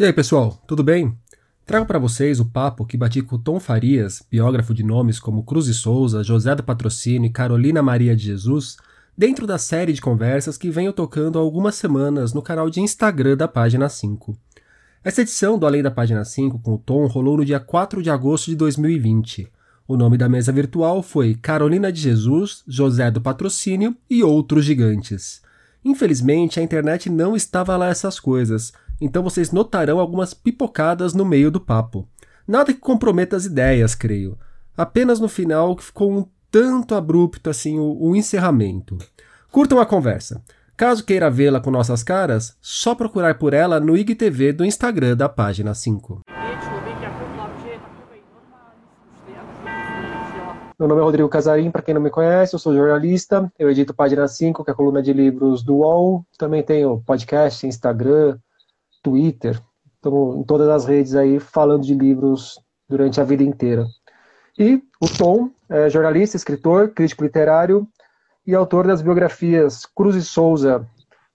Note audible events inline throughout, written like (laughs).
E aí, pessoal, tudo bem? Trago para vocês o papo que bati com Tom Farias, biógrafo de nomes como Cruz e Souza, José do Patrocínio e Carolina Maria de Jesus, dentro da série de conversas que venho tocando há algumas semanas no canal de Instagram da página 5. Essa edição do Além da Página 5 com o Tom rolou no dia 4 de agosto de 2020. O nome da mesa virtual foi Carolina de Jesus, José do Patrocínio e outros gigantes. Infelizmente, a internet não estava lá essas coisas, então vocês notarão algumas pipocadas no meio do papo. Nada que comprometa as ideias, creio. Apenas no final que ficou um tanto abrupto assim o, o encerramento. Curtam a conversa. Caso queira vê-la com nossas caras, só procurar por ela no IGTV do Instagram da página 5. Meu nome é Rodrigo Casarim, para quem não me conhece, eu sou jornalista, eu edito Página 5, que é a coluna de livros do UOL, também tenho podcast, Instagram, Twitter, estamos em todas as redes aí falando de livros durante a vida inteira. E o Tom é jornalista, escritor, crítico literário e autor das biografias Cruz e Souza,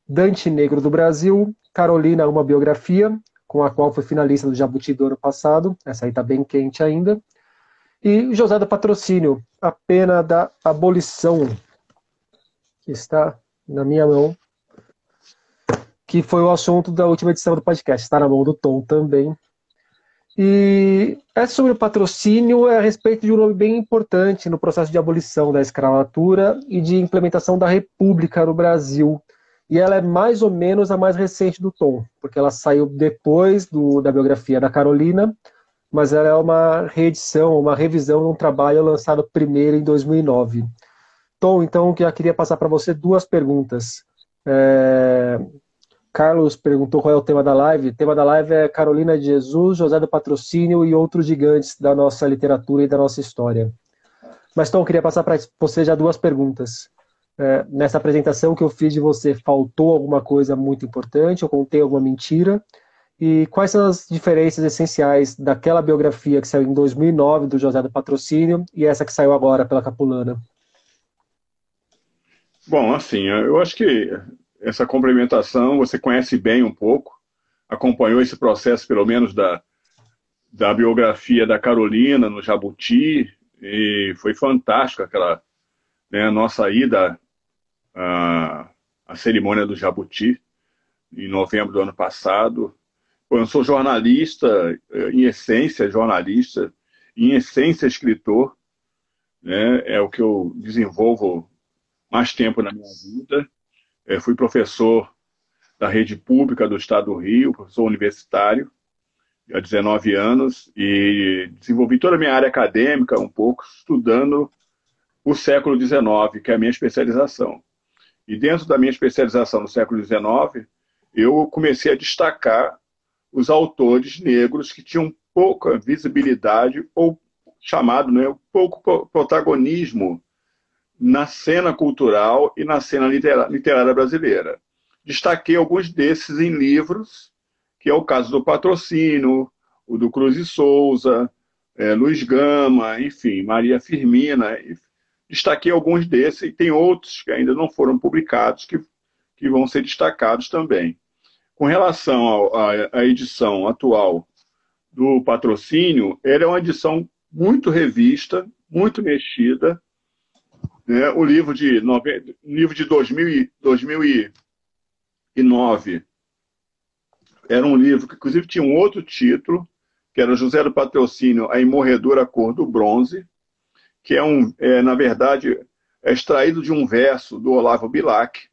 Dante Negro do Brasil, Carolina, uma biografia, com a qual foi finalista do Jabuti do ano passado, essa aí está bem quente ainda, e José do Patrocínio, A Pena da Abolição, que está na minha mão, que foi o assunto da última edição do podcast. Está na mão do Tom também. E é sobre o patrocínio, é a respeito de um nome bem importante no processo de abolição da escravatura e de implementação da república no Brasil. E ela é mais ou menos a mais recente do Tom, porque ela saiu depois do, da biografia da Carolina, mas ela é uma reedição, uma revisão de um trabalho lançado primeiro em 2009. Tom, então, eu queria passar para você duas perguntas. É, Carlos perguntou qual é o tema da live. O tema da live é Carolina de Jesus, José do Patrocínio e outros gigantes da nossa literatura e da nossa história. Mas, Tom, queria passar para você já duas perguntas. É, nessa apresentação que eu fiz de você, faltou alguma coisa muito importante? Eu contei alguma mentira? E quais são as diferenças essenciais daquela biografia que saiu em 2009 do José do Patrocínio e essa que saiu agora pela Capulana? Bom, assim, eu acho que essa complementação você conhece bem um pouco, acompanhou esse processo, pelo menos, da, da biografia da Carolina no Jabuti, e foi fantástico aquela né, nossa ida à, à cerimônia do Jabuti, em novembro do ano passado. Eu sou jornalista, em essência jornalista, em essência escritor, né, é o que eu desenvolvo mais tempo na minha vida. Eu fui professor da rede pública do Estado do Rio, professor universitário, há 19 anos, e desenvolvi toda a minha área acadêmica um pouco estudando o século XIX, que é a minha especialização. E dentro da minha especialização no século XIX, eu comecei a destacar os autores negros que tinham pouca visibilidade ou chamado né, pouco protagonismo na cena cultural e na cena literária brasileira. Destaquei alguns desses em livros, que é o caso do Patrocínio, o do Cruz e Souza, é, Luiz Gama, enfim, Maria Firmina. Destaquei alguns desses e tem outros que ainda não foram publicados que, que vão ser destacados também. Com relação à edição atual do Patrocínio, ela é uma edição muito revista, muito mexida, né? O livro de, nove... livro de 2000 2009 era um livro que, inclusive, tinha um outro título, que era José do Patrocínio, A Imorredora Cor do Bronze, que é, um, é, na verdade, é extraído de um verso do Olavo Bilac,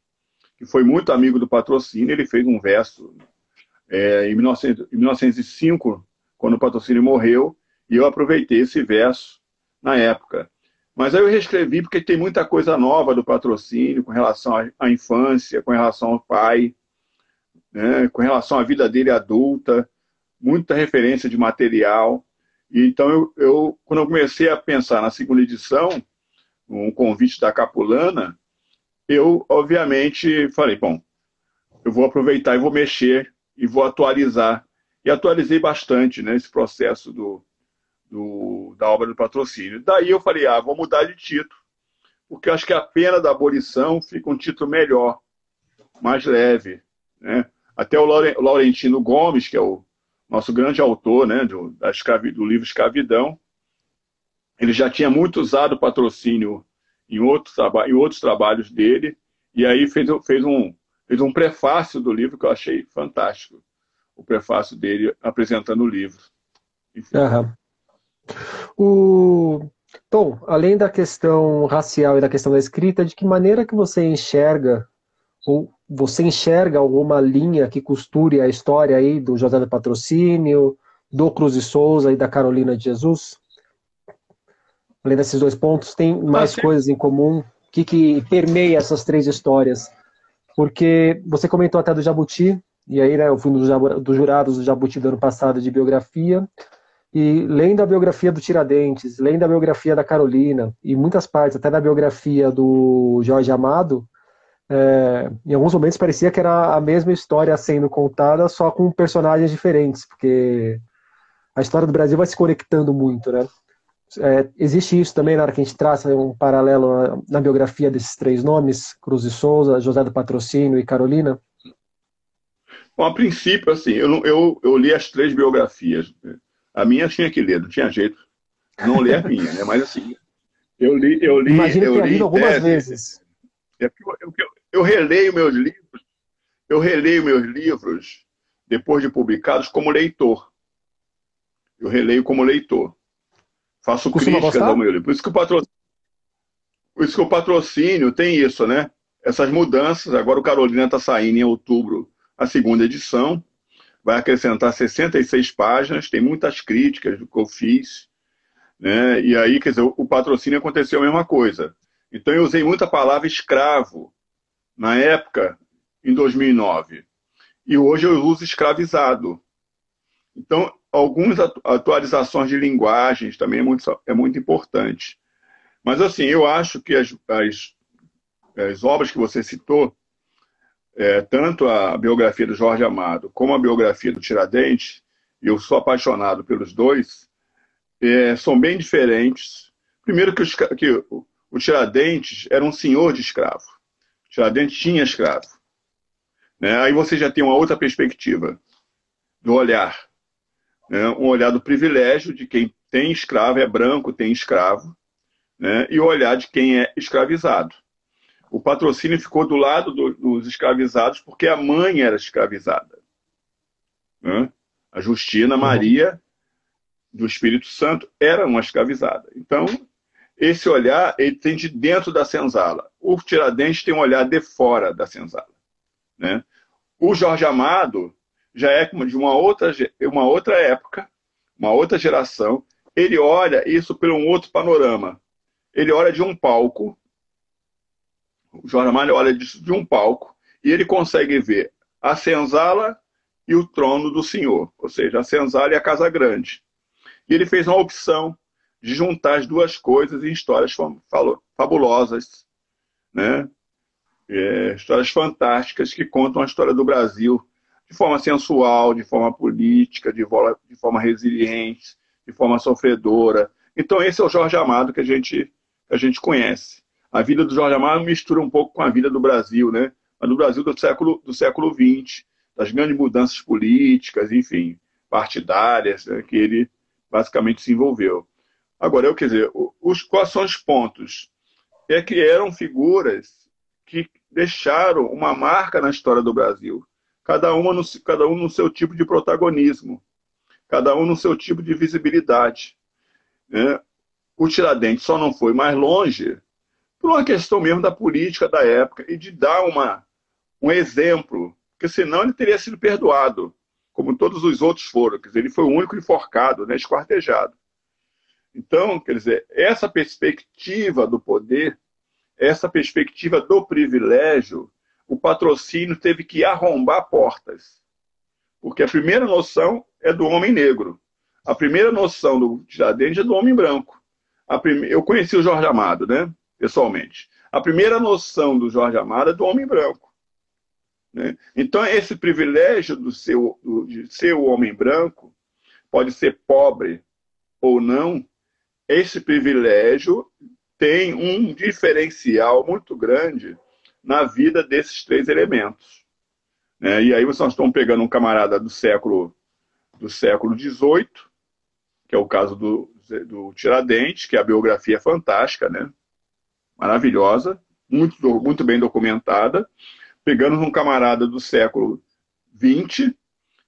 que foi muito amigo do Patrocínio. Ele fez um verso é, em, 1900, em 1905, quando o Patrocínio morreu, e eu aproveitei esse verso na época. Mas aí eu reescrevi porque tem muita coisa nova do patrocínio com relação à infância, com relação ao pai, né, com relação à vida dele adulta, muita referência de material. E então, eu, eu, quando eu comecei a pensar na segunda edição, um convite da Capulana, eu, obviamente, falei, bom, eu vou aproveitar e vou mexer e vou atualizar. E atualizei bastante né, esse processo do, do, da obra do patrocínio. Daí eu falei, ah, vou mudar de título, porque acho que a pena da abolição fica um título melhor, mais leve. Né? Até o Laurentino Gomes, que é o, nosso grande autor né, do, da escravi, do livro Escravidão, ele já tinha muito usado patrocínio em outros, em outros trabalhos dele, e aí fez, fez, um, fez um prefácio do livro que eu achei fantástico. O prefácio dele apresentando o livro. Uhum. O... Tom, além da questão racial e da questão da escrita, de que maneira que você enxerga, ou você enxerga alguma linha que costure a história aí do José do Patrocínio, do Cruz e Souza e da Carolina de Jesus? Além desses dois pontos, tem mais ah, coisas em comum? O que, que permeia essas três histórias? Porque você comentou até do Jabuti, e aí né, eu fui um dos jurados do Jabuti do ano passado de biografia, e lendo a biografia do Tiradentes, lendo a biografia da Carolina, e muitas partes, até da biografia do Jorge Amado, é, em alguns momentos parecia que era a mesma história sendo contada, só com personagens diferentes, porque a história do Brasil vai se conectando muito, né? É, existe isso também na hora que a gente traça um paralelo na, na biografia desses três nomes, Cruz e Souza, José do Patrocínio e Carolina? Bom, a princípio, assim, eu, eu, eu li as três biografias. A minha tinha que ler, não tinha jeito. Não li a (laughs) minha, né? Mas assim, eu li, eu li, Imagina eu li algumas vezes. É eu, eu, eu releio meus livros, eu releio meus livros depois de publicados como leitor. Eu releio como leitor. Faço Costuma críticas gostar? ao meu livro. Por isso que o patrocínio, por isso que o patrocínio tem isso, né? Essas mudanças. Agora o Carolina está saindo em outubro a segunda edição. Vai acrescentar 66 páginas, tem muitas críticas do que eu fiz. Né? E aí, quer dizer, o patrocínio aconteceu a mesma coisa. Então eu usei muita palavra escravo na época, em 2009. E hoje eu uso escravizado. Então, algumas atualizações de linguagens também é muito, é muito importante. Mas, assim, eu acho que as, as, as obras que você citou, é, tanto a biografia do Jorge Amado como a biografia do Tiradentes, eu sou apaixonado pelos dois, é, são bem diferentes. Primeiro que, os, que o, o Tiradentes era um senhor de escravo. O Tiradentes tinha escravo. Né? Aí você já tem uma outra perspectiva do olhar né, um olhar do privilégio de quem tem escravo, é branco, tem escravo, né, e o olhar de quem é escravizado. O patrocínio ficou do lado do, dos escravizados porque a mãe era escravizada. Né? A Justina Maria do Espírito Santo era uma escravizada. Então, esse olhar ele tem de dentro da senzala. O Tiradentes tem um olhar de fora da senzala. Né? O Jorge Amado já é de uma outra, uma outra época, uma outra geração. Ele olha isso por um outro panorama. Ele olha de um palco, o Jorge Amado olha disso de um palco, e ele consegue ver a senzala e o trono do Senhor, ou seja, a senzala e a casa grande. E ele fez uma opção de juntar as duas coisas em histórias fabulosas, né? É, histórias fantásticas que contam a história do Brasil de forma sensual, de forma política, de forma, de forma resiliente, de forma sofredora. Então esse é o Jorge Amado que a gente, que a gente conhece. A vida do Jorge Amado mistura um pouco com a vida do Brasil, né? Mas do Brasil do século, do século XX, das grandes mudanças políticas, enfim, partidárias, né, que ele basicamente se envolveu. Agora, eu quer dizer, os, quais são os pontos? É que eram figuras que deixaram uma marca na história do Brasil cada, uma no, cada um no seu tipo de protagonismo, cada um no seu tipo de visibilidade. Né? O Tiradentes só não foi mais longe por uma questão mesmo da política da época e de dar uma, um exemplo, porque senão ele teria sido perdoado, como todos os outros foram. Quer dizer, ele foi o único enforcado, né, esquartejado. Então, quer dizer, essa perspectiva do poder, essa perspectiva do privilégio, o patrocínio teve que arrombar portas. Porque a primeira noção é do homem negro. A primeira noção do Tiradentes é do homem branco. Prime... Eu conheci o Jorge Amado, né? Pessoalmente. A primeira noção do Jorge Amado é do homem branco. Né? Então, esse privilégio do seu, do, de ser o homem branco, pode ser pobre ou não, esse privilégio tem um diferencial muito grande na vida desses três elementos. É, e aí vocês estão pegando um camarada do século do século XVIII, que é o caso do, do Tiradentes, que é a biografia fantástica, né? Maravilhosa, muito, muito bem documentada. Pegamos um camarada do século XX,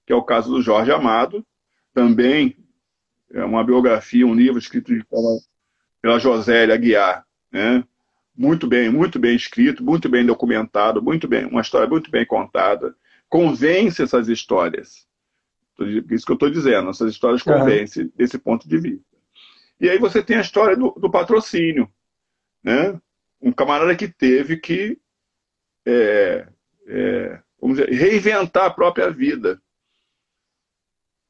que é o caso do Jorge Amado, também é uma biografia, um livro escrito pela, pela Josélia Aguiar, né? muito bem, muito bem escrito, muito bem documentado, muito bem, uma história muito bem contada. Convence essas histórias. Isso que eu estou dizendo, essas histórias convencem desse ponto de vista. E aí você tem a história do, do patrocínio, né? Um camarada que teve que é, é, vamos dizer, reinventar a própria vida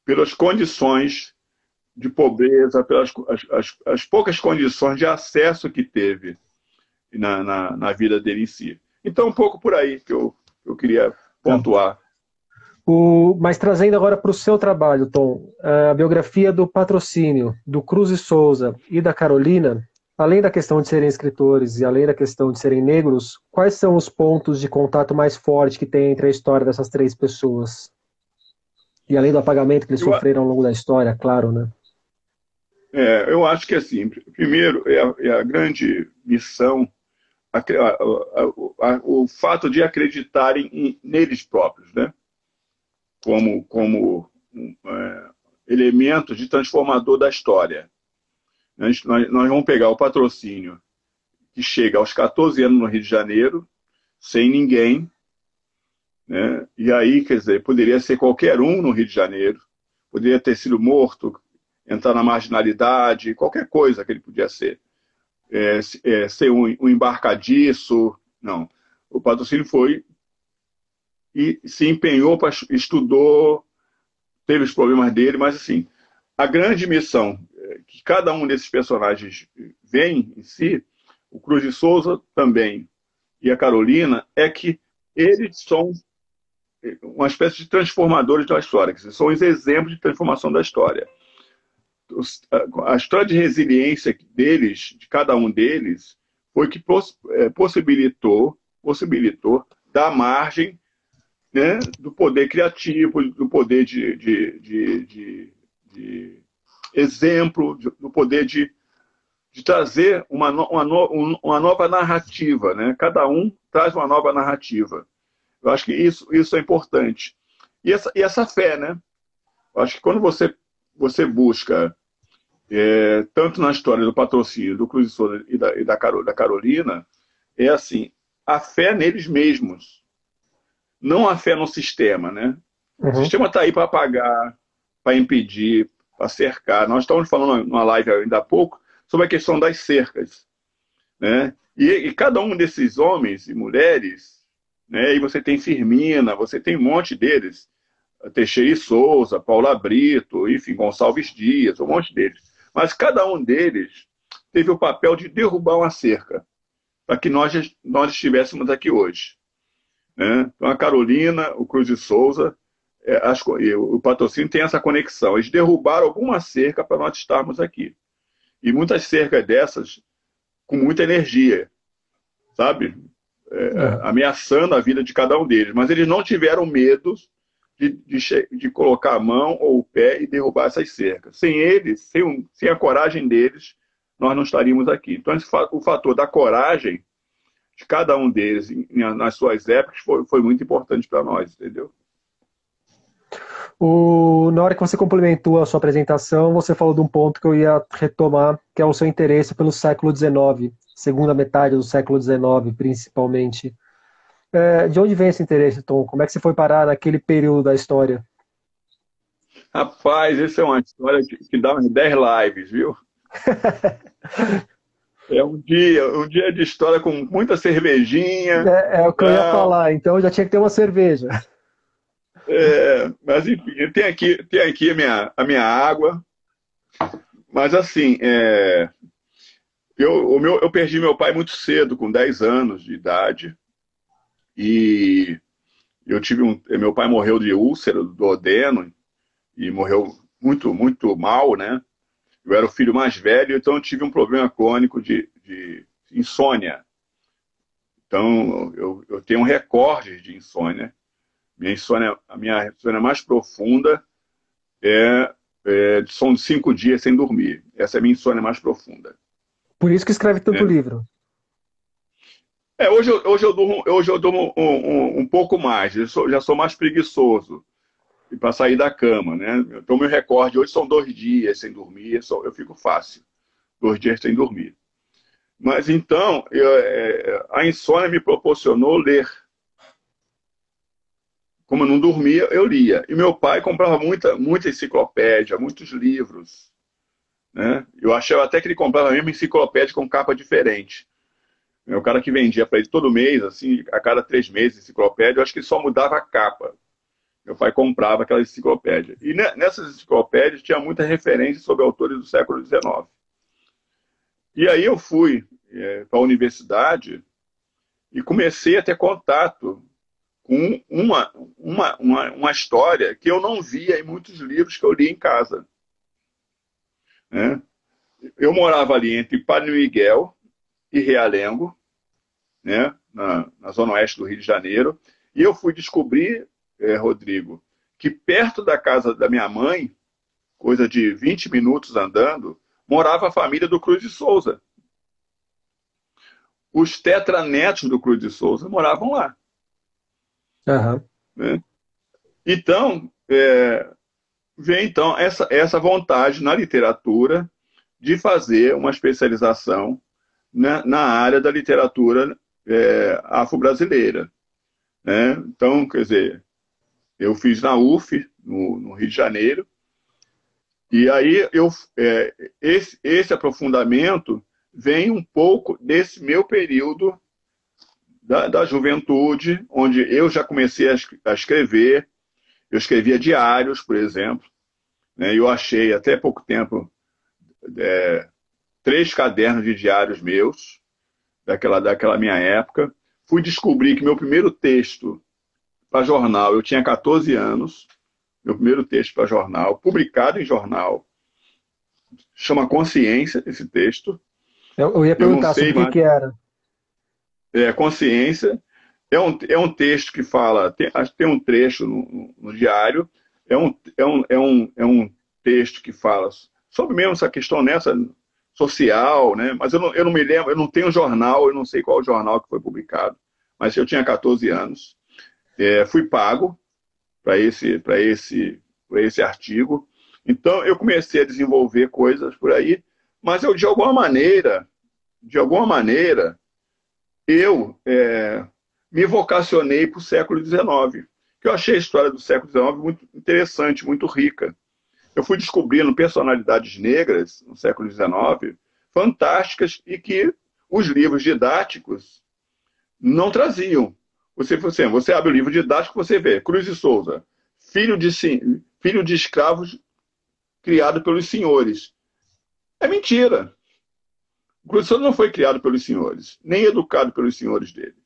pelas condições de pobreza, pelas as, as, as poucas condições de acesso que teve na, na, na, vida dele em si. Então, um pouco por aí que eu, eu queria pontuar. O, mas trazendo agora para o seu trabalho, Tom, a biografia do patrocínio do Cruz e Souza e da Carolina, além da questão de serem escritores e além da questão de serem negros, quais são os pontos de contato mais forte que tem entre a história dessas três pessoas? E além do apagamento que eles eu, sofreram ao longo da história, claro, né? É, eu acho que assim, primeiro é a, é a grande missão a, a, o fato de acreditarem em, neles próprios, né? como, como é, elemento de transformador da história. Nós, nós, nós vamos pegar o patrocínio que chega aos 14 anos no Rio de Janeiro, sem ninguém, né? e aí, quer dizer, poderia ser qualquer um no Rio de Janeiro, poderia ter sido morto, entrar na marginalidade, qualquer coisa que ele podia ser é, é, ser um, um embarcadiço. Não. O patrocínio foi e se empenhou, pra, estudou, teve os problemas dele, mas assim, a grande missão que cada um desses personagens vem em si, o Cruz de Souza também e a Carolina, é que eles são uma espécie de transformadores da história, que são os exemplos de transformação da história. A história de resiliência deles, de cada um deles, foi que é, possibilitou, possibilitou dar margem né, do poder criativo, do poder de, de, de, de, de exemplo, do poder de, de trazer uma, uma, uma nova narrativa. Né? Cada um traz uma nova narrativa. Eu acho que isso, isso é importante. E essa, e essa fé, né? Eu acho que quando você você busca, é, tanto na história do patrocínio do Cruz e, e, da, e da, Carol, da Carolina, é assim, a fé neles mesmos, não a fé no sistema, né? Uhum. O sistema está aí para apagar, para impedir, para cercar. Nós estamos falando numa live ainda há pouco sobre a questão das cercas, né? E, e cada um desses homens e mulheres, né? E você tem Firmina, você tem um monte deles, Teixeira e Souza, Paula Brito, enfim, Gonçalves Dias, um monte deles. Mas cada um deles teve o papel de derrubar uma cerca para que nós, nós estivéssemos aqui hoje. Né? Então, a Carolina, o Cruz de Souza, as, o patrocínio tem essa conexão. Eles derrubaram alguma cerca para nós estarmos aqui. E muitas cercas dessas com muita energia, sabe? É, é. Ameaçando a vida de cada um deles. Mas eles não tiveram medo de, de, de, colocar a mão ou o pé e derrubar essas cercas. Sem eles, sem, um, sem a coragem deles, nós não estaríamos aqui. Então, o fator da coragem de cada um deles nas suas épocas foi, foi muito importante para nós, entendeu? O, na hora que você complementou a sua apresentação, você falou de um ponto que eu ia retomar, que é o seu interesse pelo século XIX, segunda metade do século XIX, principalmente. É, de onde vem esse interesse, Tom? Como é que você foi parar naquele período da história? Rapaz, essa é uma história que, que dá uns 10 lives, viu? (laughs) é um dia, um dia de história com muita cervejinha. É, é o que eu ia falar, então já tinha que ter uma cerveja. É, mas enfim, tem aqui, tem aqui a, minha, a minha água. Mas assim, é, eu, o meu, eu perdi meu pai muito cedo, com 10 anos de idade. E eu tive um. Meu pai morreu de úlcera do odeno e morreu muito, muito mal, né? Eu era o filho mais velho, então eu tive um problema crônico de, de insônia. Então eu, eu tenho um recorde de insônia. Minha insônia, a minha insônia mais profunda é, é, são cinco dias sem dormir. Essa é a minha insônia mais profunda. Por isso que escreve tanto é. livro. É, hoje eu, hoje eu durmo, hoje eu durmo um, um, um pouco mais, eu sou, já sou mais preguiçoso para sair da cama, né? Então, meu recorde hoje são dois dias sem dormir, eu fico fácil, dois dias sem dormir. Mas então, eu, é, a insônia me proporcionou ler. Como eu não dormia, eu lia. E meu pai comprava muita, muita enciclopédia, muitos livros. Né? Eu achava até que ele comprava a mesma enciclopédia com capa diferente. É o cara que vendia para ele todo mês, assim, a cada três meses, enciclopédia, eu acho que só mudava a capa. Meu pai comprava aquela enciclopédia. E nessas enciclopédias tinha muita referência sobre autores do século XIX. E aí eu fui é, para a universidade e comecei a ter contato com uma, uma, uma, uma, história que eu não via em muitos livros que eu li em casa. Né? Eu morava ali entre Padre Miguel e Realengo, né, na, na, zona oeste do Rio de Janeiro, e eu fui descobrir, é, Rodrigo, que perto da casa da minha mãe, coisa de 20 minutos andando, morava a família do Cruz de Souza. Os tetranetos do Cruz de Souza moravam lá. Uhum. Né? Então, é, vem então essa, essa vontade na literatura de fazer uma especialização na, na área da literatura é, afro-brasileira. Né? Então, quer dizer, eu fiz na UF, no, no Rio de Janeiro, e aí eu, é, esse, esse aprofundamento vem um pouco desse meu período da, da juventude, onde eu já comecei a, escrever, eu escrevia diários, por exemplo, né? eu achei até pouco tempo é, três cadernos de diários meus, daquela, daquela minha época. Fui descobrir que meu primeiro texto para jornal, eu tinha 14 anos, meu primeiro texto para jornal, publicado em jornal, chama Consciência, esse texto. Eu, eu ia perguntar eu sobre o que, que era. É, Consciência. É um, é um texto que fala, tem, tem um trecho no, no, diário, é um, é, um, é, um, é um texto que fala sobre mesmo essa questão nessa social, né? Mas eu não, eu não me lembro, eu não tenho jornal, eu não sei qual jornal que foi publicado. Mas eu tinha 14 anos, é, fui pago para esse, esse, esse artigo. Então eu comecei a desenvolver coisas por aí, mas eu de alguma maneira, de alguma maneira, eu é, me vocacionei para o século XIX. Que eu achei a história do século XIX muito interessante, muito rica eu fui descobrindo personalidades negras no século XIX fantásticas e que os livros didáticos não traziam. Você, você, você abre o livro didático você vê Cruz e Souza, filho de, filho de escravos criado pelos senhores. É mentira. O Souza não foi criado pelos senhores, nem educado pelos senhores dele.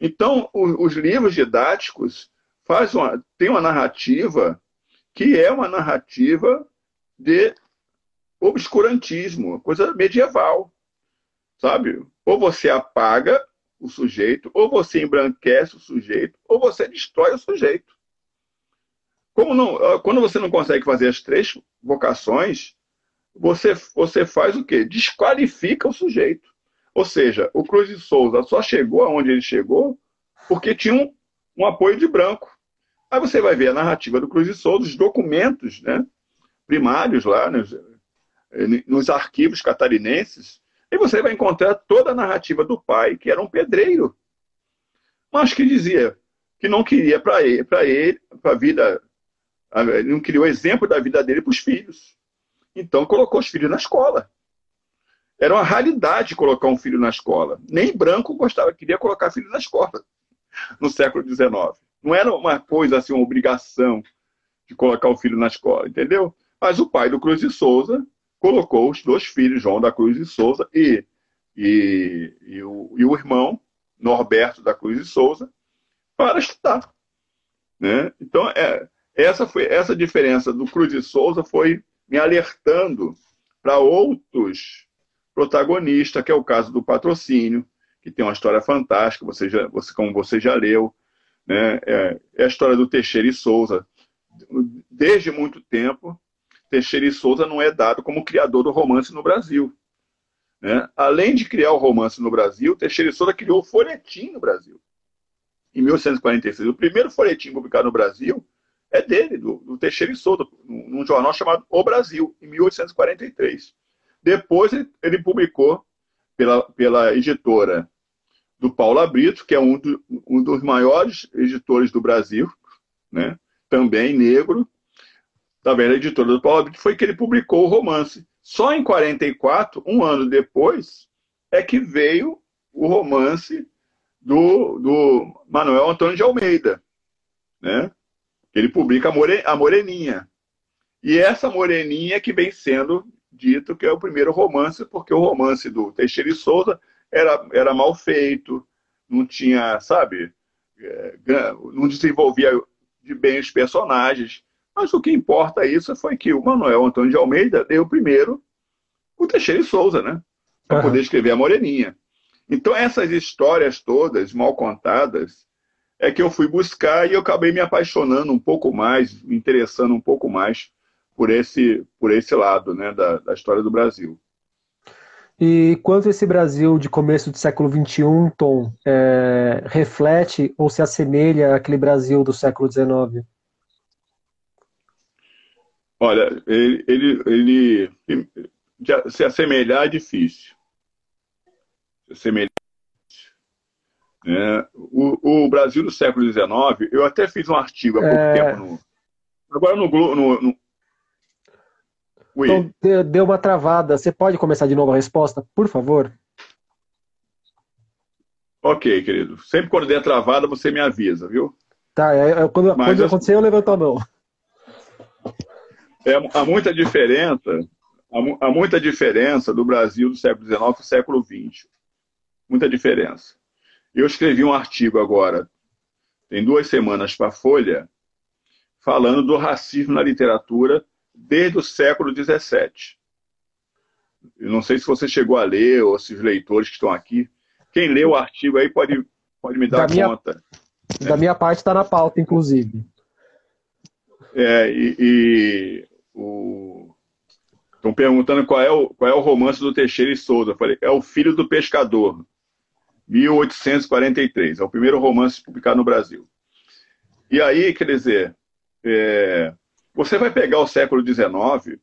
Então, os livros didáticos fazem uma, têm uma narrativa que é uma narrativa de obscurantismo, coisa medieval, sabe? Ou você apaga o sujeito, ou você embranquece o sujeito, ou você destrói o sujeito. Como não, quando você não consegue fazer as três vocações, você, você faz o quê? Desqualifica o sujeito. Ou seja, o Cruz de Souza só chegou aonde ele chegou porque tinha um, um apoio de branco. Aí você vai ver a narrativa do Cruz de Souza, os documentos né, primários lá nos, nos arquivos catarinenses, e você vai encontrar toda a narrativa do pai, que era um pedreiro, mas que dizia que não queria para ele, para ele, para a vida, não queria o exemplo da vida dele para os filhos. Então colocou os filhos na escola. Era uma raridade colocar um filho na escola. Nem branco gostava, queria colocar filho na escola no século XIX. Não era uma coisa assim, uma obrigação de colocar o filho na escola, entendeu? Mas o pai do Cruz de Souza colocou os dois filhos, João da Cruz de Souza e, e, e, o, e o irmão, Norberto da Cruz de Souza, para estudar. Né? Então, é, essa, foi, essa diferença do Cruz de Souza foi me alertando para outros protagonistas, que é o caso do patrocínio, que tem uma história fantástica, você já, você, como você já leu, né? É, é a história do Teixeira e Souza, desde muito tempo, Teixeira e Souza não é dado como criador do romance no Brasil. Né? Além de criar o romance no Brasil, Teixeira e Souza criou o folhetim no Brasil. Em 1846. O primeiro folhetim publicado no Brasil é dele, do, do Teixeira e Souza, num jornal chamado O Brasil, em 1843. Depois ele, ele publicou pela, pela editora do Paulo Abrito, que é um, do, um dos maiores editores do Brasil, né? também negro, também da editora do Paulo Abrito, foi que ele publicou o romance. Só em 44, um ano depois, é que veio o romance do, do Manuel Antônio de Almeida, né? Ele publica a Moreninha. E essa Moreninha que vem sendo dito que é o primeiro romance, porque o romance do Teixeira e Souza era, era mal feito, não tinha, sabe, é, não desenvolvia de bem os personagens. Mas o que importa isso foi que o Manuel Antônio de Almeida deu primeiro o Teixeira e Souza, né? Para uhum. poder escrever a Moreninha. Então, essas histórias todas, mal contadas, é que eu fui buscar e eu acabei me apaixonando um pouco mais, me interessando um pouco mais por esse, por esse lado né, da, da história do Brasil. E quanto esse Brasil de começo do século XXI, Tom, é, reflete ou se assemelha àquele Brasil do século XIX? Olha, ele, ele, ele se assemelhar é difícil. Se assemelhar é, o, o, Brasil do século XIX, eu até fiz um artigo há pouco é... tempo no, agora no, no, no, então, deu uma travada. Você pode começar de novo a resposta, por favor? Ok, querido. Sempre quando der travada, você me avisa, viu? Tá, é, é, quando, Mas, quando eu... acontecer, eu levanto a mão. É, há muita diferença, há, há muita diferença do Brasil do século XIX para o século XX. Muita diferença. Eu escrevi um artigo agora, tem duas semanas para a Folha, falando do racismo na literatura desde o século XVII. Eu não sei se você chegou a ler, ou se os leitores que estão aqui. Quem leu o artigo aí pode, pode me dar da conta. Minha, da minha parte está na pauta, inclusive. É, e, e o... estão perguntando qual é, o, qual é o romance do Teixeira e Souza. Eu falei, é O Filho do Pescador, 1843. É o primeiro romance publicado no Brasil. E aí, quer dizer, é, você vai pegar o século XIX,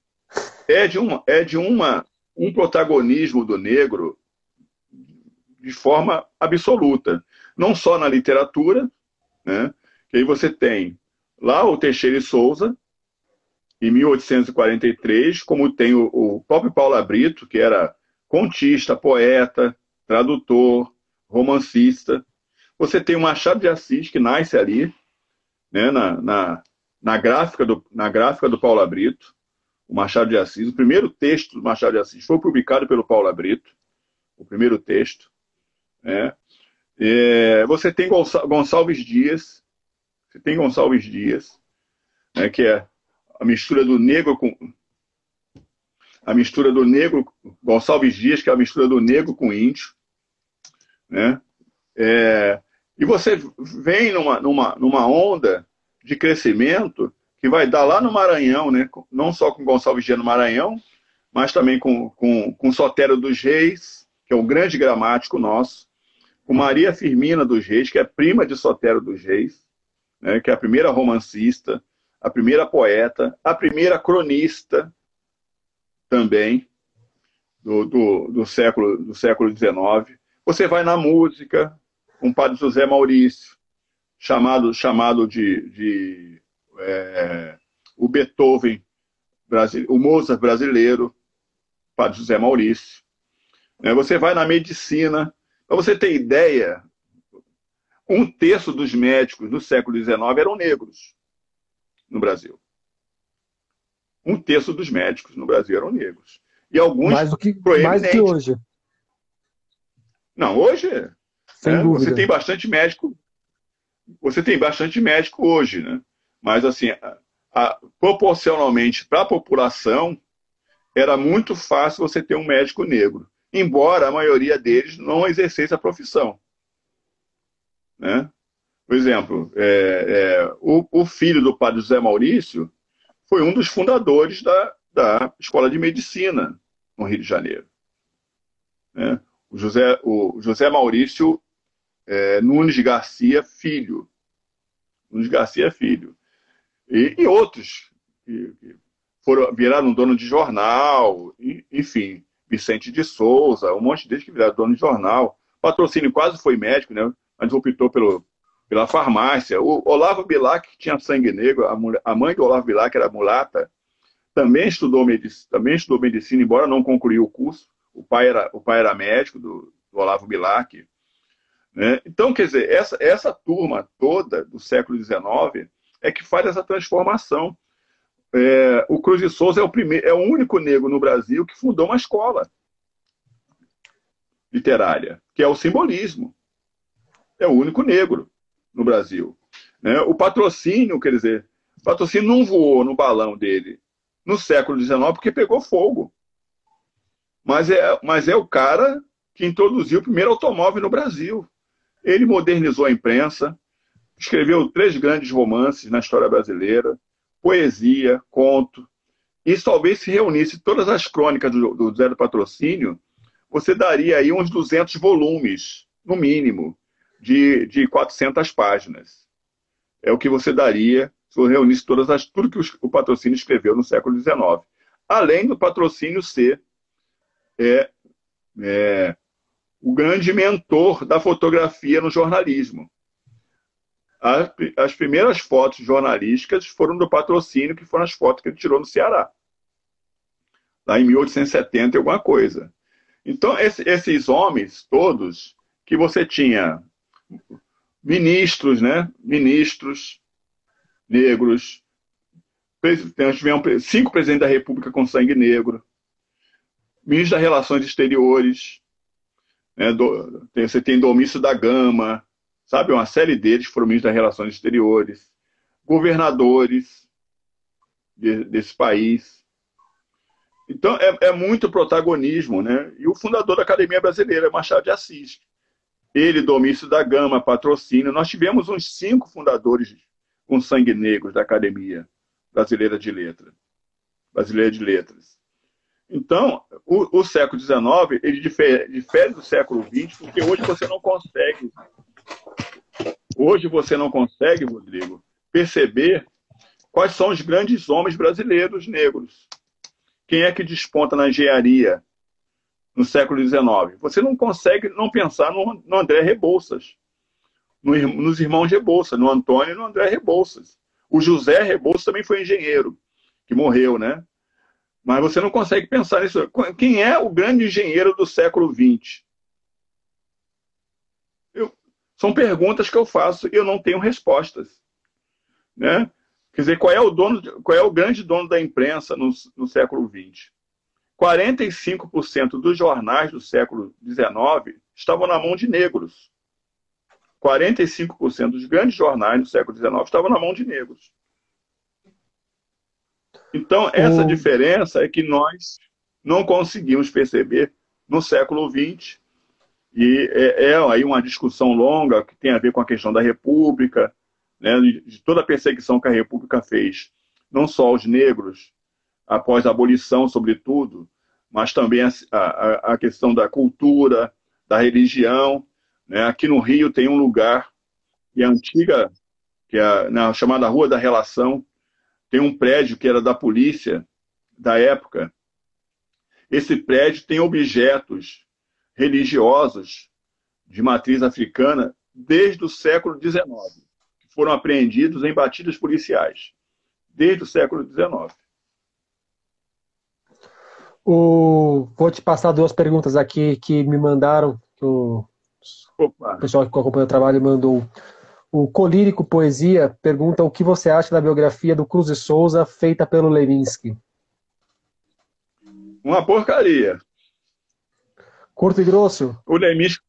é de, uma, é de uma, um protagonismo do negro de forma absoluta. Não só na literatura, né? que aí você tem lá o Teixeira e Souza, em 1843, como tem o, o próprio Paulo Abrito, que era contista, poeta, tradutor, romancista. Você tem o Machado de Assis, que nasce ali, né, na, na, na gráfica do, na gráfica do Paulo Abrito, o Machado de Assis. O primeiro texto do Machado de Assis foi publicado pelo Paulo Abrito, o primeiro texto. Né? É, você tem Gonçalves Dias, você tem Gonçalves Dias, né, que é a mistura do negro com a mistura do negro Gonçalves Dias, que é a mistura do negro com índio, né? É, e você vem numa, numa, numa onda de crescimento que vai dar lá no Maranhão, né? não só com Gonçalves Dias no Maranhão, mas também com, com, com Sotero dos Reis, que é um grande gramático nosso, com Maria Firmina dos Reis, que é prima de Sotero dos Reis, né? que é a primeira romancista, a primeira poeta, a primeira cronista também do, do, do século do século XIX. Você vai na música, com o padre José Maurício, chamado, chamado de, de é, o Beethoven, o Mozart brasileiro, Padre José Maurício. É, você vai na medicina, para você ter ideia, um terço dos médicos no século XIX eram negros no Brasil. Um terço dos médicos no Brasil eram negros. E alguns mais do que, mais do que hoje. Não, hoje é, você tem bastante médico você tem bastante médico hoje, né? Mas, assim, a, a, proporcionalmente para a população, era muito fácil você ter um médico negro, embora a maioria deles não exercesse a profissão. Né? Por exemplo, é, é, o, o, filho do padre José Maurício foi um dos fundadores da, da Escola de Medicina no Rio de Janeiro. Né? José, o José Maurício é, Nunes Garcia Filho. Nunes Garcia Filho. E, e outros que, que foram, viraram dono de jornal, e, enfim, Vicente de Souza, um monte deles que viraram dono de jornal. Patrocínio quase foi médico, né? mas optou pelo, pela farmácia. O Olavo Bilac, tinha sangue negro, a, mulher, a mãe do Olavo Bilac era mulata, também estudou, também estudou medicina, embora não concluiu o curso. O pai era, o pai era médico do, do Olavo Bilac. Né? Então, quer dizer, essa, essa turma toda do século XIX é que faz essa transformação. É, o Cruz de Souza é o, primeiro, é o único negro no Brasil que fundou uma escola literária, que é o simbolismo. É o único negro no Brasil. Né? O patrocínio, quer dizer, o patrocínio não voou no balão dele no século XIX porque pegou fogo. Mas é, mas é o cara que introduziu o primeiro automóvel no Brasil. Ele modernizou a imprensa, escreveu três grandes romances na história brasileira, poesia, conto. E talvez se reunisse todas as crônicas do, do Zé do Patrocínio, você daria aí uns 200 volumes, no mínimo, de, de 400 páginas. É o que você daria se você reunisse todas as, tudo que o patrocínio escreveu no século XIX. Além do patrocínio ser é, é, o grande mentor da fotografia no jornalismo. As, as primeiras fotos jornalísticas foram do patrocínio, que foram as fotos que ele tirou no Ceará, lá em 1870 e alguma coisa. Então, esse, esses homens todos, que você tinha ministros, né? Ministros negros. Tivemos cinco presidentes da República com sangue negro. Ministro das Relações Exteriores. Né? Do, tem, você tem Domício da Gama. Sabe? Uma série deles foram ministros das Relações Exteriores. Governadores de, desse país. Então, é, é, muito protagonismo, né? E o fundador da Academia Brasileira, Machado de Assis, ele, Domício da Gama, patrocínio. Nós tivemos uns cinco fundadores com sangue negro da Academia Brasileira de Letras. Brasileira de Letras. Então, o, o século XIX ele difere, difere do século XX, porque hoje você não consegue, hoje você não consegue, Rodrigo, perceber quais são os grandes homens brasileiros negros. Quem é que desponta na engenharia? no século XIX. Você não consegue não pensar no, no André Rebouças, no, nos irmãos Rebouças, no Antônio e no André Rebouças. O José Rebouças também foi engenheiro, que morreu, né? Mas você não consegue pensar nisso. Quem é o grande engenheiro do século XX? Eu, são perguntas que eu faço e eu não tenho respostas. Né? Quer dizer, qual é o dono, qual é o grande dono da imprensa no, no século XX? 45% dos jornais do século XIX estavam na mão de negros. 45% dos grandes jornais do século XIX estavam na mão de negros. Então, essa diferença é que nós não conseguimos perceber no século XX. E é, é, aí uma discussão longa que tem a ver com a questão da República, né, de toda a perseguição que a República fez, não só aos negros, após a abolição, sobretudo, mas também a, a, a questão da cultura, da religião. Né? Aqui no Rio tem um lugar que é antiga, que é na chamada Rua da Relação, tem um prédio que era da polícia da época. Esse prédio tem objetos religiosos de matriz africana desde o século XIX, que foram apreendidos em batidas policiais, desde o século XIX. O... Vou te passar duas perguntas aqui que me mandaram, que o, o pessoal que acompanha o trabalho mandou. O Colírico Poesia pergunta o que você acha da biografia do Cruz de Souza feita pelo Levinsky. Uma porcaria. Curto e grosso? O Levinsky,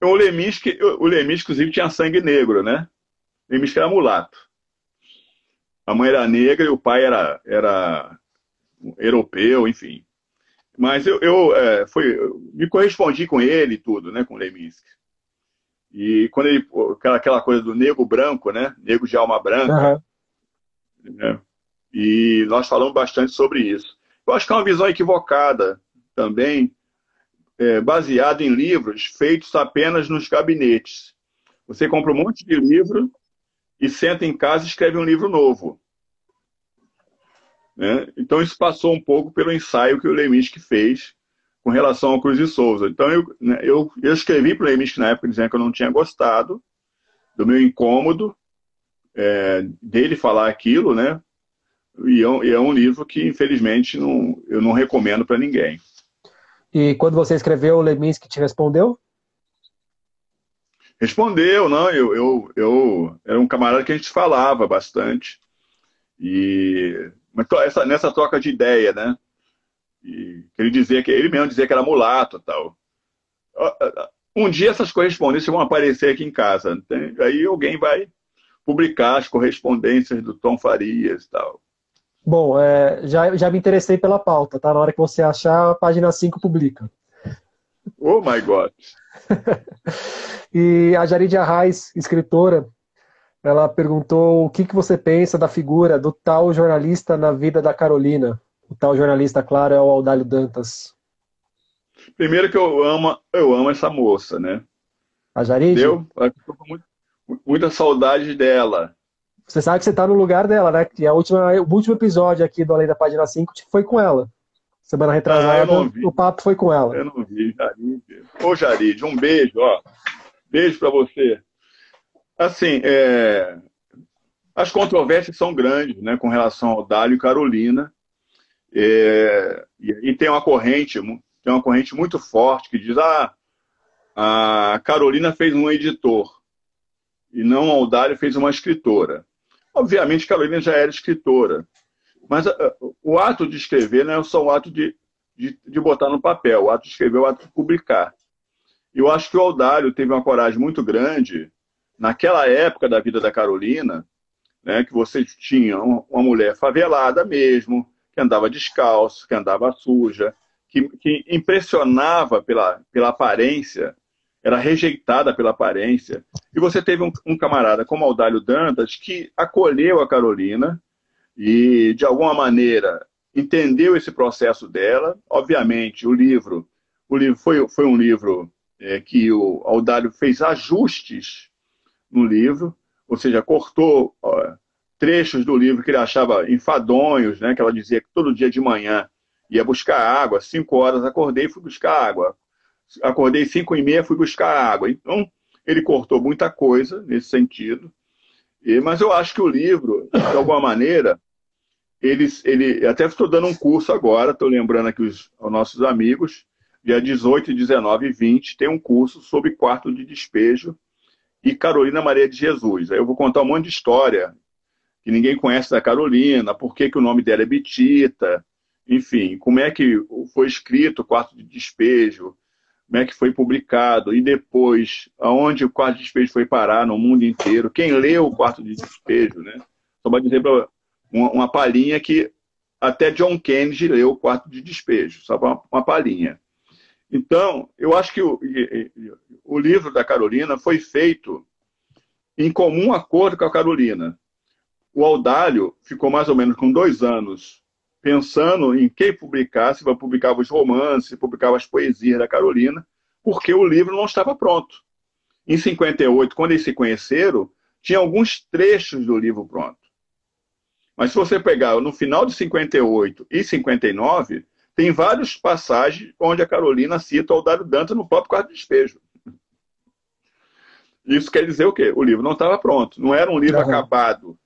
o Levinsky, o Levinsky, inclusive, tinha sangue negro, né? O Levinsky era mulato. A mãe era negra e o pai era, era europeu, enfim. Mas eu, eu é, foi, me correspondi com ele e tudo, né, com Leminski. E quando ele. Aquela, aquela coisa do negro branco, né? Negro de alma branca. Uhum. Né? E nós falamos bastante sobre isso. Eu acho que é uma visão equivocada também, é, baseada em livros feitos apenas nos gabinetes. Você compra um monte de livro e senta em casa e escreve um livro novo. Né? Então, isso passou um pouco pelo ensaio que o Leminski fez com relação ao Cruz de Souza. Então, eu, né, eu, eu escrevi para o Leminski na época dizendo que eu não tinha gostado do meu incômodo é, dele falar aquilo, né? E é, é, um livro que, infelizmente, não, eu não recomendo para ninguém. E quando você escreveu, o Leminski te respondeu? Respondeu, não. Eu, eu, eu era um camarada que a gente falava bastante. E essa, nessa troca de ideia, né? E ele dizia que ele mesmo dizia que era mulato, tal. Um dia essas correspondências vão aparecer aqui em casa. Aí alguém vai publicar as correspondências do Tom Farias, tal. Bom, é, já, já me interessei pela pauta, tá? Na hora que você achar, a página 5 publica. Oh my God! (laughs) e a Jarid Arraes, escritora, ela perguntou o que, que você pensa da figura do tal jornalista na vida da Carolina. O tal jornalista, claro, é o Audálio Dantas. Primeiro que eu amo, eu amo essa moça, né? A Jarid? Eu tô com muita saudade dela. Você sabe que você está no lugar dela, né? Que a última, o último episódio aqui do Além da Página 5 foi com ela. Semana retrasada, ah, o papo foi com ela. Eu não vi, Jarid. Ô, Jarid, um beijo, ó. Beijo para você. Assim, é... as controvérsias são grandes, né, com relação ao Dálio e Carolina. É... E tem uma corrente, tem uma corrente muito forte que diz: ah, a Carolina fez um editor e não a Dálio fez uma escritora. Obviamente, Carolina já era escritora, mas uh, o ato de escrever não é só o ato de, de, de, botar no papel, o ato de escrever é o ato de publicar. Eu acho que o Aldário teve uma coragem muito grande, naquela época da vida da Carolina, né, que você tinha uma mulher favelada mesmo, que andava descalço, que andava suja, que, que impressionava pela, pela aparência era rejeitada pela aparência. E você teve um, um camarada como Aldalho Dantas que acolheu a Carolina e, de alguma maneira, entendeu esse processo dela. Obviamente, o livro, o livro foi, foi um livro é, que o Aldalho fez ajustes no livro, ou seja, cortou ó, trechos do livro que ele achava enfadonhos, né, que ela dizia que todo dia de manhã ia buscar água, cinco horas acordei e fui buscar água acordei cinco e meia, fui buscar água. Então, ele cortou muita coisa nesse sentido. E, mas eu acho que o livro, de alguma maneira, ele, ele até estou dando um curso agora, estou lembrando aqui os, os nossos amigos, dia 18, 19 e 20, tem um curso sobre quarto de despejo e Carolina Maria de Jesus. Aí eu vou contar um monte de história que ninguém conhece da Carolina, por que, que o nome dela é Betita, enfim, como é que foi escrito o quarto de despejo, como é que foi publicado, e depois, aonde o quarto de despejo foi parar no mundo inteiro, quem leu o quarto de despejo, né? Só para dizer uma, uma palhinha que até John Kennedy leu o quarto de despejo, só uma, uma palhinha. Então, eu acho que o, o livro da Carolina foi feito em comum acordo com a Carolina. O Audálio ficou mais ou menos com dois anos pensando em quem publicasse, vai publicar os romances, publicava as poesias da Carolina, porque o livro não estava pronto. Em 58, quando eles se conheceram, tinha alguns trechos do livro pronto. Mas se você pegar no final de 58 e 59, tem várias passagens onde a Carolina cita o Dário Dantas no próprio quarto de despejo. Isso quer dizer o quê? O livro não estava pronto. Não era um livro uhum. acabado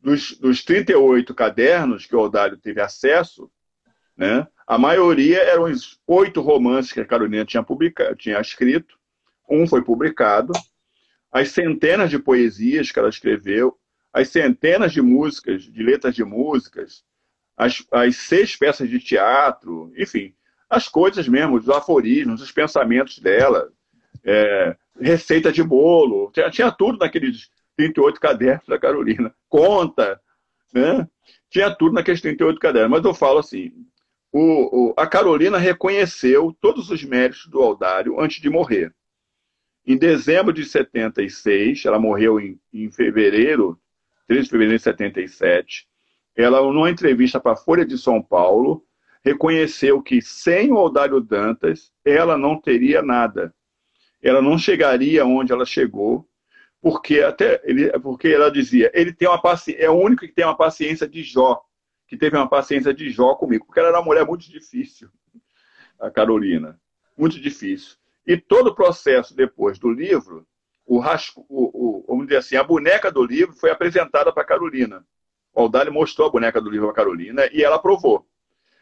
dos, dos 38 cadernos que o Odálio teve acesso, né, a maioria eram os oito romances que a Carolina tinha, publicado, tinha escrito, um foi publicado, as centenas de poesias que ela escreveu, as centenas de músicas, de letras de músicas, as, as seis peças de teatro, enfim, as coisas mesmo, os aforismos, os pensamentos dela, é, receita de bolo, tinha, tinha tudo naqueles 38 cadernos da Carolina. Conta, né? Tinha tudo naqueles 38 cadernos. Mas eu falo assim, o, o, a Carolina reconheceu todos os méritos do Aldário antes de morrer. Em dezembro de 76, ela morreu em, em fevereiro, 13 de fevereiro de 77, ela, numa entrevista para a Folha de São Paulo, reconheceu que sem o Aldário Dantas, ela não teria nada. Ela não chegaria onde ela chegou, porque até ele, porque ela dizia, ele tem uma é o único que tem uma paciência de Jó, que teve uma paciência de Jó comigo, porque ela era uma mulher muito difícil, a Carolina, muito difícil. E todo o processo depois do livro, o, rasco, o, o vamos dizer assim, a boneca do livro foi apresentada para Carolina. O Aldali mostrou a boneca do livro para Carolina e ela aprovou.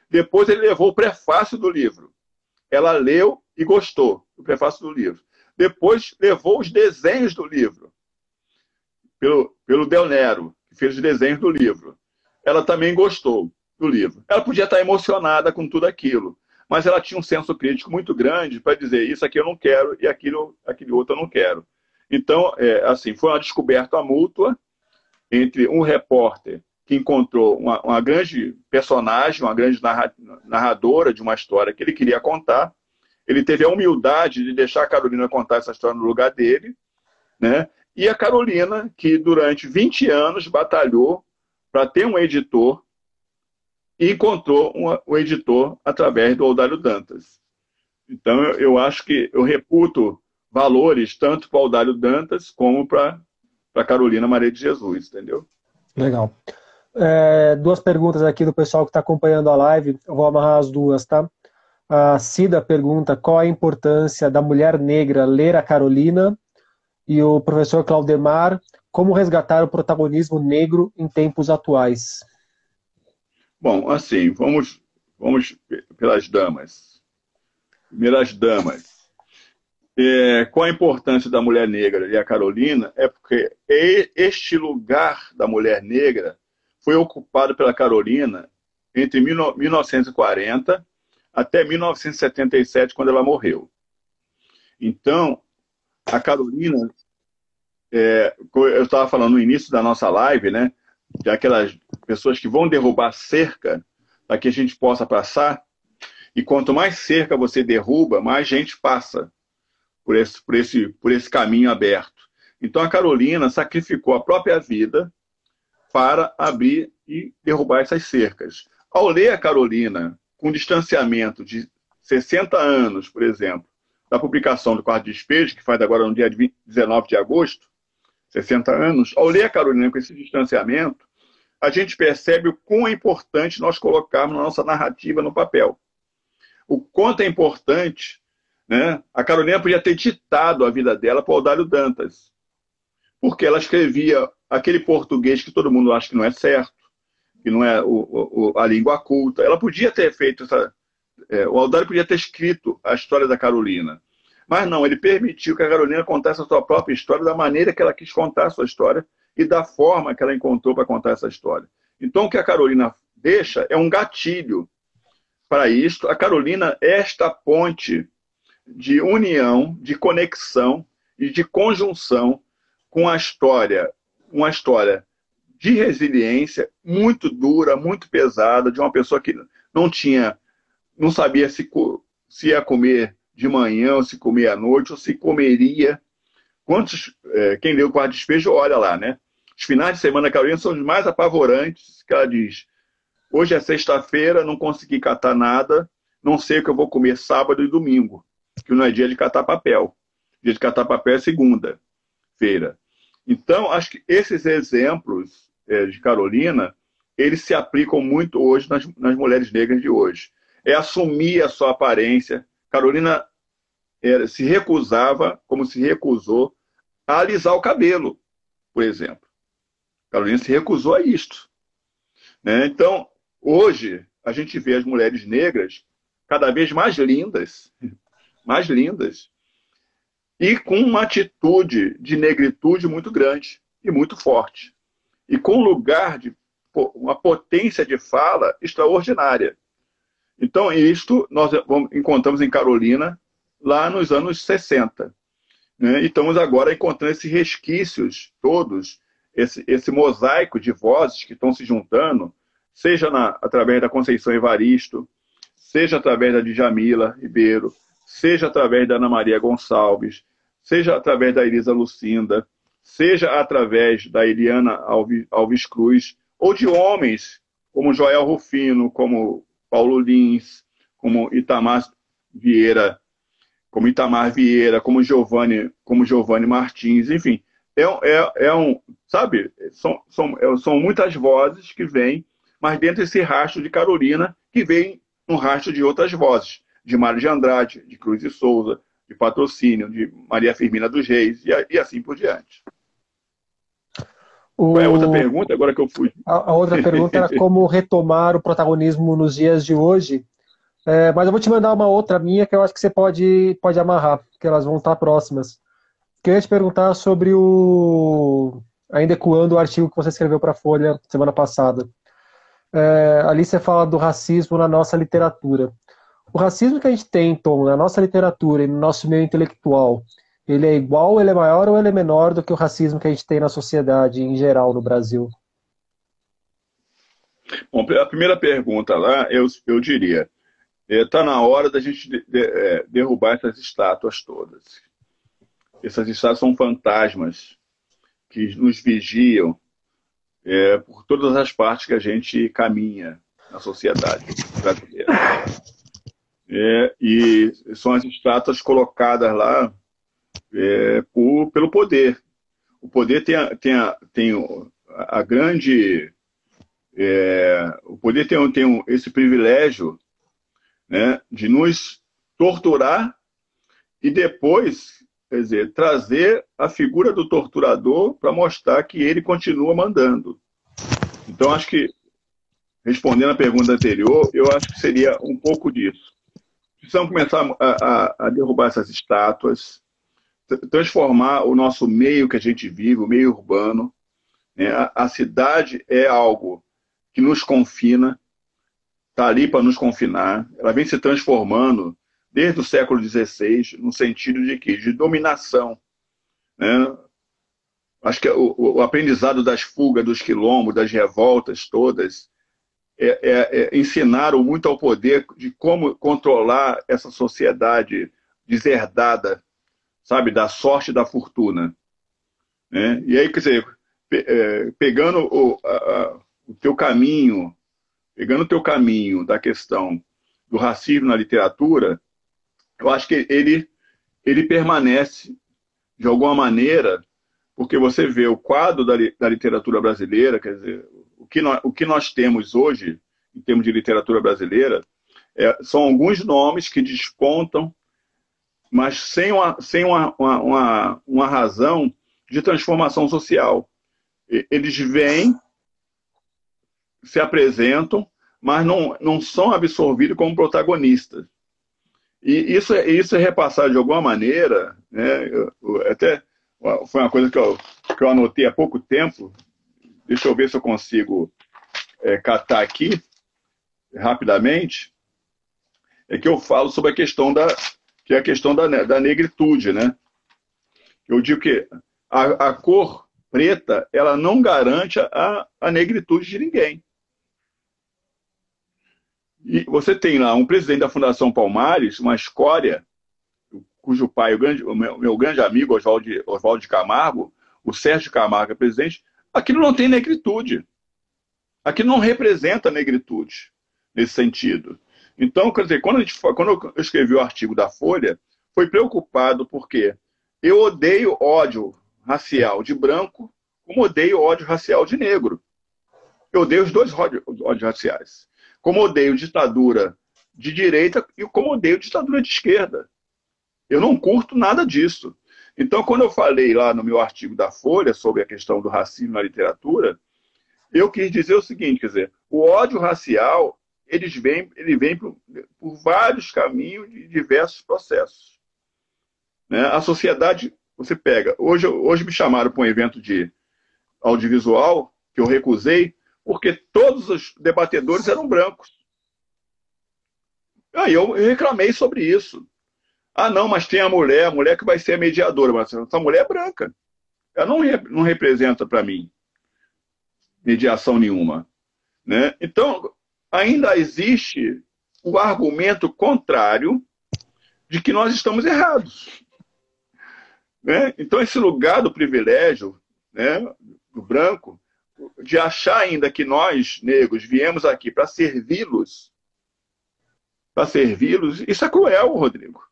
Depois ele levou o prefácio do livro. Ela leu e gostou do prefácio do livro. Depois levou os desenhos do livro, pelo, pelo Del Nero, que fez os desenhos do livro. Ela também gostou do livro. Ela podia estar emocionada com tudo aquilo, mas ela tinha um senso crítico muito grande para dizer isso aqui eu não quero e aquilo, aquele outro eu não quero. Então, é, assim, foi uma descoberta mútua entre um repórter que encontrou uma, uma grande personagem, uma grande narradora de uma história que ele queria contar, ele teve a humildade de deixar a Carolina contar essa história no lugar dele, né? E a Carolina, que durante 20 anos batalhou para ter um editor e encontrou um editor através do Aldário Dantas. Então, eu, eu, acho que eu reputo valores tanto para o Aldário Dantas como para a Carolina Maria de Jesus, entendeu? Legal. É, duas perguntas aqui do pessoal que está acompanhando a live. Eu vou amarrar as duas, tá? A Cida pergunta qual a importância da mulher negra ler a Carolina e o professor Claudemar, como resgatar o protagonismo negro em tempos atuais? Bom, assim, vamos, vamos pelas damas. Primeiras damas. É, qual a importância da mulher negra e a Carolina? É porque este lugar da mulher negra foi ocupado pela Carolina entre 1940 até 1977, quando ela morreu. Então, a Carolina, é, eu estava falando no início da nossa live, né, de aquelas pessoas que vão derrubar cerca para que a gente possa passar, e quanto mais cerca você derruba, mais gente passa por esse, por esse, por esse caminho aberto. Então a Carolina sacrificou a própria vida para abrir e derrubar essas cercas. Ao ler a Carolina com distanciamento de 60 anos, por exemplo, da publicação do Quarto de Despejo, que faz agora no dia 19 de agosto, 60 anos, ao ler a Carolina com esse distanciamento, a gente percebe o quão é importante nós colocarmos nossa narrativa no papel. O quanto é importante, né? A Carolina podia ter ditado a vida dela para o Aldário Dantas, porque ela escrevia aquele português que todo mundo acha que não é certo, que não é o, o, a língua culta. Ela podia ter feito essa. É, o Aldário podia ter escrito a história da Carolina. Mas não, ele permitiu que a Carolina contasse a sua própria história da maneira que ela quis contar a sua história e da forma que ela encontrou para contar essa história. Então, o que a Carolina deixa é um gatilho para isto. A Carolina é esta ponte de união, de conexão e de conjunção com a história, uma história de resiliência muito dura, muito pesada, de uma pessoa que não tinha, não sabia se, se ia comer de manhã, ou se comer à noite, ou se comeria. Quantos, é, quem leu o quarto despejo, olha lá, né? Os finais de semana Carolina são os mais apavorantes, que ela diz, hoje é sexta-feira, não consegui catar nada, não sei o que eu vou comer sábado e domingo, que não é dia de catar papel. Dia de catar papel é segunda-feira. Então, acho que esses exemplos é, de Carolina, eles se aplicam muito hoje nas, nas mulheres negras de hoje. É assumir a sua aparência. Carolina é, se recusava, como se recusou, a alisar o cabelo, por exemplo. Carolina se recusou a isto. Né? Então, hoje, a gente vê as mulheres negras cada vez mais lindas, (laughs) mais lindas, e com uma atitude de negritude muito grande e muito forte e com lugar de uma potência de fala extraordinária. Então, isto nós encontramos em Carolina lá nos anos 60. Né? E estamos agora encontrando esses resquícios todos, esse, esse mosaico de vozes que estão se juntando, seja na, através da Conceição Evaristo, seja através da Djamila Ribeiro, seja através da Ana Maria Gonçalves, seja através da Elisa Lucinda, seja através da Eliana Alves Cruz, ou de homens como Joel Rufino, como Paulo Lins, como Itamar Vieira, como Itamar Vieira, como Giovanni, como Giovanni Martins, enfim, é, é, é um, sabe, são, são, é, são muitas vozes que vêm, mas dentro desse rastro de Carolina, que vem no rastro de outras vozes, de Mário de Andrade, de Cruz e Souza, de Patrocínio, de Maria Firmina dos Reis, e, e assim por diante. O... Qual é a outra pergunta, agora que eu fui? A, a outra pergunta era (laughs) como retomar o protagonismo nos dias de hoje. É, mas eu vou te mandar uma outra minha que eu acho que você pode, pode amarrar, que elas vão estar próximas. Queria te perguntar sobre o. Ainda ecoando o artigo que você escreveu para a Folha semana passada. É, ali você fala do racismo na nossa literatura. O racismo que a gente tem, Tom, na nossa literatura e no nosso meio intelectual, ele é igual, ele é maior ou ele é menor do que o racismo que a gente tem na sociedade em geral no Brasil? Bom, a primeira pergunta lá, eu, eu diria, está é, na hora da gente de, de, é, derrubar essas estátuas todas. Essas estátuas são fantasmas que nos vigiam é, por todas as partes que a gente caminha na sociedade brasileira. É, e são as estátuas colocadas lá é, por, pelo poder. O poder tem, a, tem, a, tem a, grande. É, o poder tem, tem esse privilégio né, de nos torturar e depois, quer dizer, trazer a figura do torturador para mostrar que ele continua mandando. Então, acho que, respondendo à pergunta anterior, eu acho que seria um pouco disso. Precisamos começar a, a, a derrubar essas estátuas, transformar o nosso meio que a gente vive, o meio urbano. Né? A, a cidade é algo que nos confina, está ali para nos confinar. Ela vem se transformando desde o século XVI, no sentido de que de dominação. Né? Acho que o, o, aprendizado das fugas, dos quilombos, das revoltas todas, é, é, é, ensinaram muito ao poder de como controlar essa sociedade deserdada sabe, da sorte e da fortuna. Né? E aí, quer dizer, pe é, pegando o, a, o teu caminho, pegando o teu caminho da questão do racismo na literatura, eu acho que ele, ele permanece, de alguma maneira, porque você vê o quadro da, da literatura brasileira, quer dizer, o que, nós, o que nós temos hoje, em termos de literatura brasileira, é, são alguns nomes que despontam mas sem uma, sem uma, uma, uma, uma razão de transformação social. Eles vêm, se apresentam, mas não, não são absorvidos como protagonistas. E isso é, isso é repassado de alguma maneira, né? Eu, eu, até foi uma coisa que eu, que eu anotei há pouco tempo. Deixa eu ver se eu consigo é, catar aqui rapidamente. É que eu falo sobre a questão da, que é a questão da, da negritude, né? Eu digo que a, a cor preta, ela não garante a, a negritude de ninguém. E você tem lá um presidente da Fundação Palmares, uma escória, cujo pai, o, grande, o meu, meu, grande amigo Oswaldo, de Camargo, o Sérgio Camargo é presidente, aquilo não tem negritude. Aquilo não representa negritude nesse sentido. Então, quer dizer, quando, gente, quando eu escrevi o artigo da Folha, foi preocupado porque eu odeio ódio racial de branco, como odeio ódio racial de negro. Eu odeio os dois ódios, ódios raciais. Como odeio ditadura de direita e como odeio ditadura de esquerda. Eu não curto nada disso. Então, quando eu falei lá no meu artigo da Folha sobre a questão do racismo na literatura, eu quis dizer o seguinte, quer dizer, o ódio racial eles vêm, ele vem por, por vários caminhos de diversos processos. Né? A sociedade, você pega, hoje, hoje me chamaram para um evento de audiovisual, que eu recusei, porque todos os debatedores eram brancos. Aí eu reclamei sobre isso. Ah, não, mas tem a mulher, a mulher que vai ser a mediadora, mas essa mulher é branca. Ela não, não representa para mim mediação nenhuma. Né? Então, ainda existe o argumento contrário de que nós estamos errados. Né? Então, esse lugar do privilégio, né, do branco, de achar ainda que nós, negros, viemos aqui para servi-los, para servi-los, isso é cruel, Rodrigo.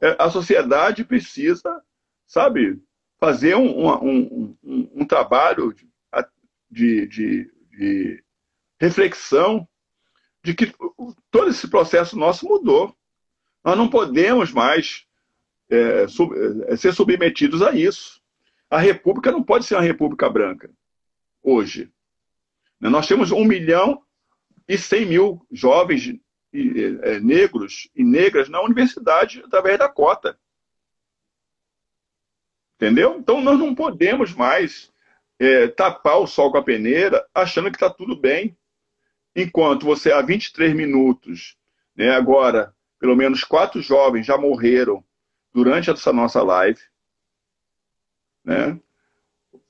É, a sociedade precisa, sabe, fazer um, um, um, um trabalho de, de, de reflexão de que todo esse processo nosso mudou. Nós não podemos mais é, sub, é, ser submetidos a isso. A República não pode ser uma República branca hoje. Nós temos um milhão e cem mil jovens é, negros e negras na universidade através da cota. Entendeu? Então nós não podemos mais é, tapar o sol com a peneira achando que está tudo bem. Enquanto você há 23 minutos, né, agora, pelo menos quatro jovens já morreram durante essa nossa live. Né?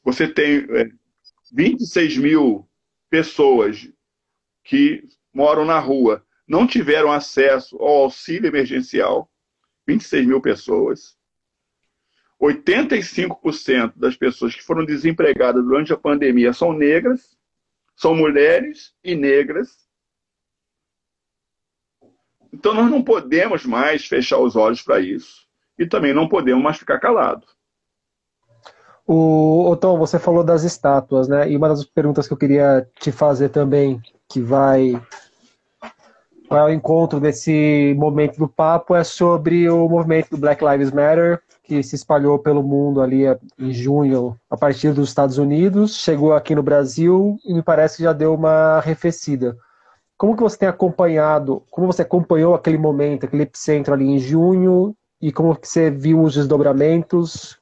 Você tem é, 26 mil pessoas que moram na rua, não tiveram acesso ao auxílio emergencial, 26 mil pessoas. 85% das pessoas que foram desempregadas durante a pandemia são negras, são mulheres e negras. Então nós não podemos mais fechar os olhos para isso e também não podemos mais ficar calados. O, Tom, você falou das estátuas, né? E uma das perguntas que eu queria te fazer também, que vai, vai ao encontro desse momento do papo, é sobre o movimento do Black Lives Matter, que se espalhou pelo mundo ali em junho, a partir dos Estados Unidos, chegou aqui no Brasil e me parece que já deu uma arrefecida. Como que você tem acompanhado, como você acompanhou aquele momento, aquele epicentro ali em junho, e como que você viu os desdobramentos?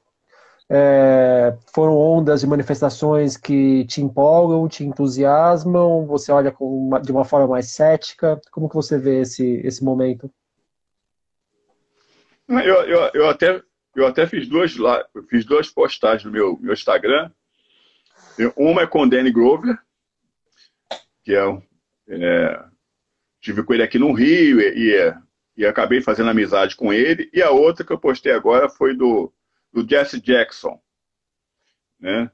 É, foram ondas de manifestações que te empolgam, te entusiasmam? Você olha uma, de uma forma mais cética? Como que você vê esse, esse momento? Eu, eu, eu até eu até fiz duas, fiz duas postagens no meu, meu Instagram. Uma é com o Danny Grover, que é, é tive com ele aqui no Rio e, e, e, acabei fazendo amizade com ele. E a outra que eu postei agora foi do, do Jesse Jackson. Né?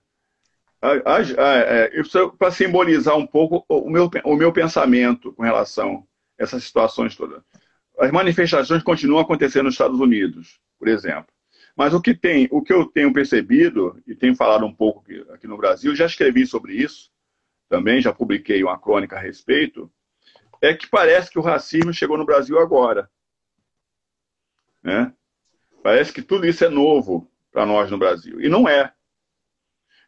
É, Para simbolizar um pouco o meu, o meu pensamento com relação a essas situações todas. As manifestações continuam acontecendo nos Estados Unidos, por exemplo. Mas o que tem, o que eu tenho percebido e tenho falado um pouco aqui no Brasil, já escrevi sobre isso, também já publiquei uma crônica a respeito, é que parece que o racismo chegou no Brasil agora. Né? Parece que tudo isso é novo para nós no Brasil. E não é.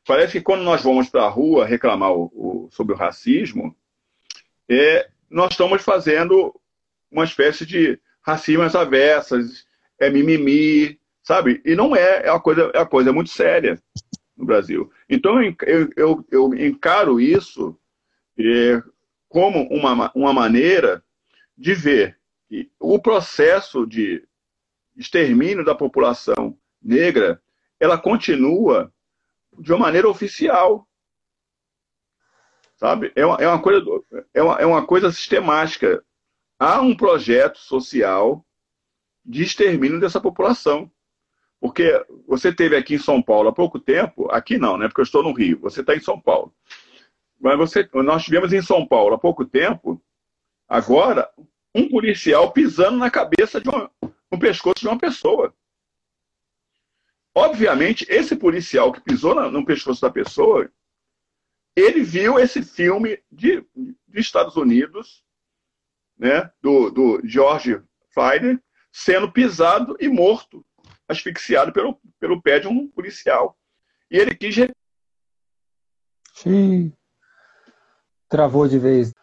Parece que quando nós vamos para a rua reclamar o, o, sobre o racismo, é, nós estamos fazendo uma espécie de racismo às avessas, é mimimi, sabe? E não é, é uma coisa, é uma coisa muito séria no Brasil. Então eu, eu, eu encaro isso é, como uma, uma maneira de ver que o processo de extermínio da população negra ela continua de uma maneira oficial. Sabe? É uma, é uma, coisa, é uma, é uma coisa sistemática. Há um projeto social de extermínio dessa população. Porque você teve aqui em São Paulo há pouco tempo, aqui não, né? Porque eu estou no Rio, você está em São Paulo. Mas você, nós tivemos em São Paulo há pouco tempo, agora, um policial pisando na cabeça de uma, no pescoço de uma pessoa. Obviamente, esse policial que pisou no pescoço da pessoa, ele viu esse filme de, de Estados Unidos, né, do, do George Floyd, sendo pisado e morto asfixiado pelo, pelo pé de um policial. E ele quis. Sim. Travou de vez.